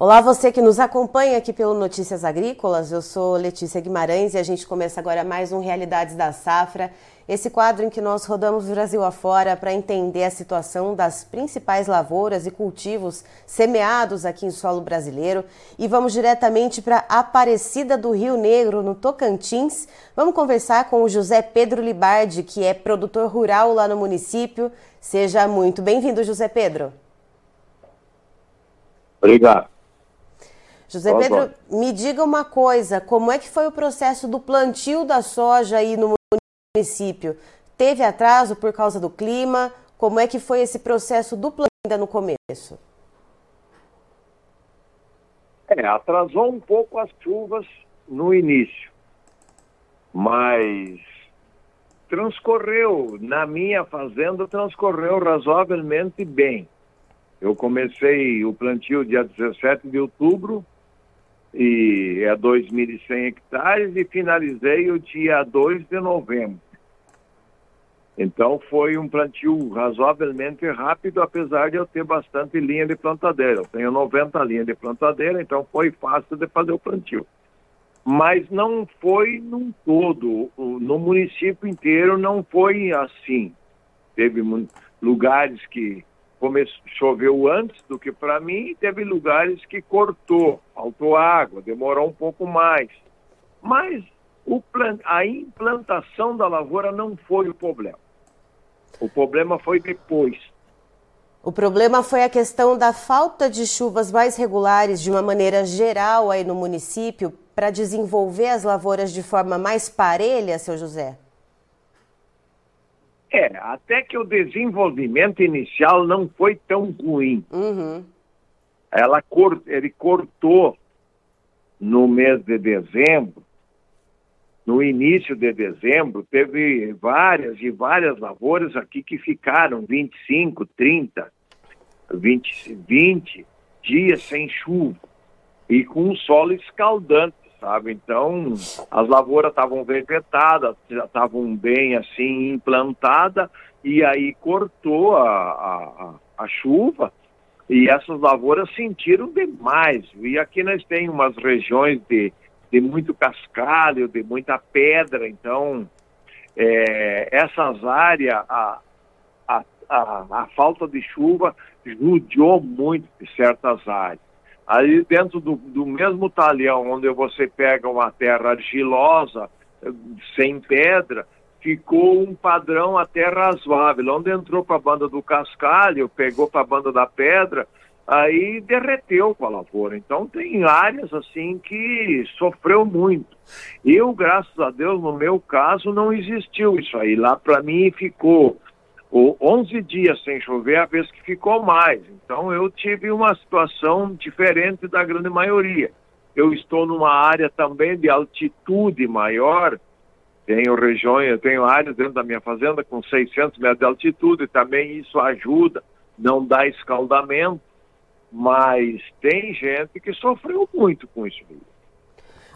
Olá, você que nos acompanha aqui pelo Notícias Agrícolas. Eu sou Letícia Guimarães e a gente começa agora mais um Realidades da Safra. Esse quadro em que nós rodamos o Brasil afora para entender a situação das principais lavouras e cultivos semeados aqui em solo brasileiro. E vamos diretamente para Aparecida do Rio Negro, no Tocantins. Vamos conversar com o José Pedro Libardi, que é produtor rural lá no município. Seja muito bem-vindo, José Pedro. Obrigado. José Pedro, me diga uma coisa, como é que foi o processo do plantio da soja aí no município? Teve atraso por causa do clima? Como é que foi esse processo do plantio ainda no começo? É, atrasou um pouco as chuvas no início, mas transcorreu, na minha fazenda, transcorreu razoavelmente bem. Eu comecei o plantio dia 17 de outubro, e é 2.100 hectares e finalizei o dia 2 de novembro. Então foi um plantio razoavelmente rápido, apesar de eu ter bastante linha de plantadeira. Eu tenho 90 linhas de plantadeira, então foi fácil de fazer o plantio. Mas não foi num todo, no município inteiro não foi assim. Teve lugares que começou, choveu antes do que para mim, teve lugares que cortou, faltou água, demorou um pouco mais. Mas o a implantação da lavoura não foi o problema. O problema foi depois. O problema foi a questão da falta de chuvas mais regulares de uma maneira geral aí no município para desenvolver as lavouras de forma mais parelha, seu José? É, até que o desenvolvimento inicial não foi tão ruim. Uhum. Ela cort, ele cortou no mês de dezembro, no início de dezembro, teve várias e várias lavouras aqui que ficaram 25, 30, 20, 20 dias sem chuva e com um solo escaldante sabe? Então, as lavouras estavam vegetadas, já estavam bem assim implantadas, e aí cortou a, a, a, chuva, e essas lavouras sentiram demais. E aqui nós temos umas regiões de, de muito cascalho, de muita pedra, então é, essas áreas, a, a, a, a falta de chuva judiou muito certas áreas. Aí dentro do, do mesmo talhão onde você pega uma terra argilosa, sem pedra, ficou um padrão até razoável. Onde entrou para a banda do cascalho, pegou para a banda da pedra, aí derreteu com a lavoura. Então tem áreas assim que sofreu muito. Eu, graças a Deus, no meu caso, não existiu isso aí. Lá para mim ficou o 11 dias sem chover, a vez que ficou mais. Então eu tive uma situação diferente da grande maioria. Eu estou numa área também de altitude maior, tenho regiões, eu tenho áreas dentro da minha fazenda com 600 metros de altitude, também isso ajuda, não dá escaldamento, mas tem gente que sofreu muito com isso.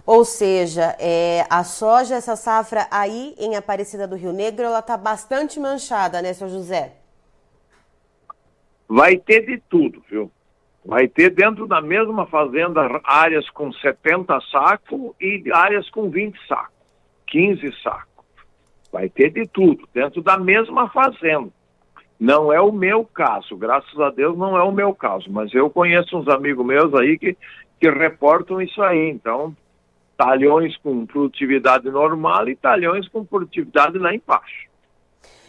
Ou seja, é, a soja, essa safra aí em Aparecida do Rio Negro, ela está bastante manchada, né, seu José? Vai ter de tudo, viu? Vai ter dentro da mesma fazenda áreas com 70 sacos e áreas com 20 sacos, 15 sacos. Vai ter de tudo, dentro da mesma fazenda. Não é o meu caso, graças a Deus não é o meu caso, mas eu conheço uns amigos meus aí que, que reportam isso aí. Então, talhões com produtividade normal e talhões com produtividade lá embaixo.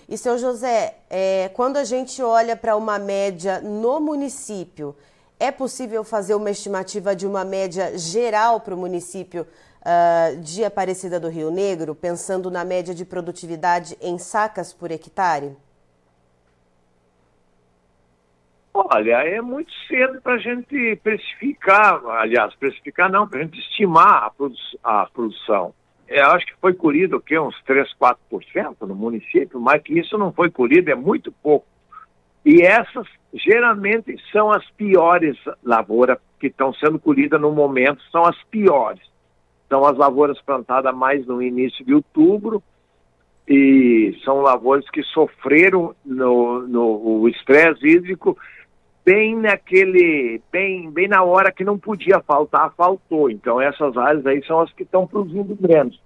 E, seu José, é, quando a gente olha para uma média no município, é possível fazer uma estimativa de uma média geral para o município uh, de Aparecida do Rio Negro, pensando na média de produtividade em sacas por hectare? Olha, é muito cedo para a gente precificar, aliás, precificar não, para a gente estimar a, produ a produção. Eu é, acho que foi colhido o quê? Uns 3, 4% no município, mas que isso não foi colhido, é muito pouco. E essas geralmente são as piores lavouras que estão sendo colhidas no momento, são as piores. São as lavouras plantadas mais no início de outubro, e são lavouras que sofreram no, no estresse hídrico bem naquele, bem, bem na hora que não podia faltar, faltou. Então essas áreas aí são as que estão produzindo menos.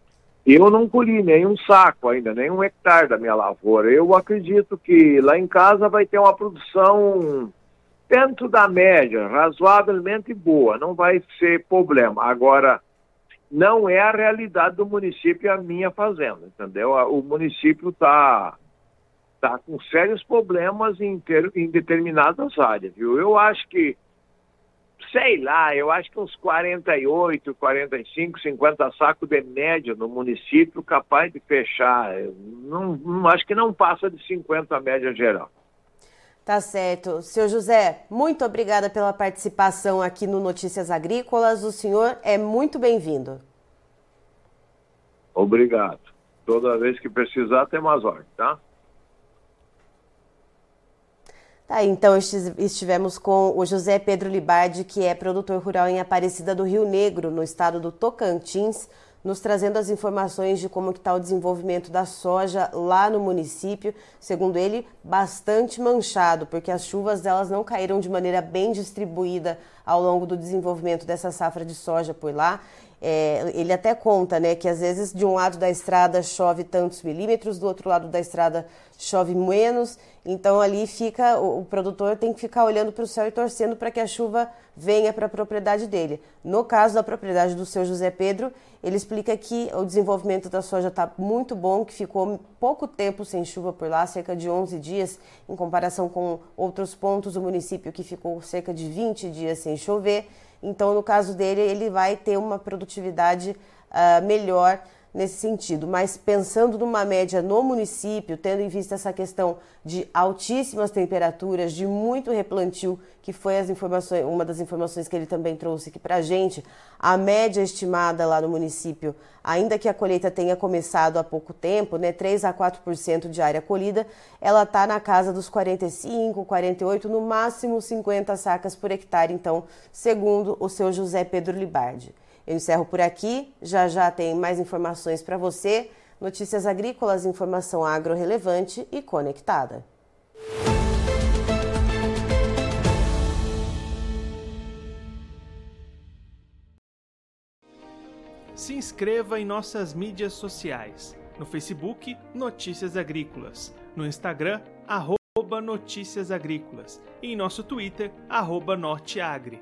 Eu não colhi nenhum saco ainda, nenhum hectare da minha lavoura. Eu acredito que lá em casa vai ter uma produção dentro da média, razoavelmente boa, não vai ser problema. Agora, não é a realidade do município a minha fazenda, entendeu? O município está tá com sérios problemas em, ter, em determinadas áreas, viu? Eu acho que sei lá, eu acho que uns 48, 45, 50 sacos de média no município capaz de fechar. Não, não, acho que não passa de 50 a média geral. Tá certo. Seu José, muito obrigada pela participação aqui no Notícias Agrícolas. O senhor é muito bem-vindo. Obrigado. Toda vez que precisar, tem mais ordem, tá? Tá, então estivemos com o José Pedro Libardi, que é produtor rural em Aparecida do Rio Negro, no estado do Tocantins, nos trazendo as informações de como está o desenvolvimento da soja lá no município. Segundo ele, bastante manchado, porque as chuvas delas não caíram de maneira bem distribuída ao longo do desenvolvimento dessa safra de soja por lá. É, ele até conta né, que às vezes de um lado da estrada chove tantos milímetros, do outro lado da estrada chove menos, então ali fica o, o produtor tem que ficar olhando para o céu e torcendo para que a chuva venha para a propriedade dele. No caso da propriedade do seu José Pedro, ele explica que o desenvolvimento da soja está muito bom, que ficou pouco tempo sem chuva por lá, cerca de 11 dias, em comparação com outros pontos do município que ficou cerca de 20 dias sem chover. Então, no caso dele, ele vai ter uma produtividade uh, melhor nesse sentido. Mas pensando numa média no município, tendo em vista essa questão de altíssimas temperaturas, de muito replantio, que foi as informações, uma das informações que ele também trouxe aqui para a gente, a média estimada lá no município, ainda que a colheita tenha começado há pouco tempo, né, 3 a 4% de área colhida, ela está na casa dos 45, 48, no máximo 50 sacas por hectare, então, segundo o seu José Pedro Libardi. Eu encerro por aqui, já já tem mais informações para você. Notícias agrícolas, informação agro relevante e conectada. Se inscreva em nossas mídias sociais. No Facebook, Notícias Agrícolas. No Instagram, arroba Notícias Agrícolas. E em nosso Twitter, arroba Norteagri.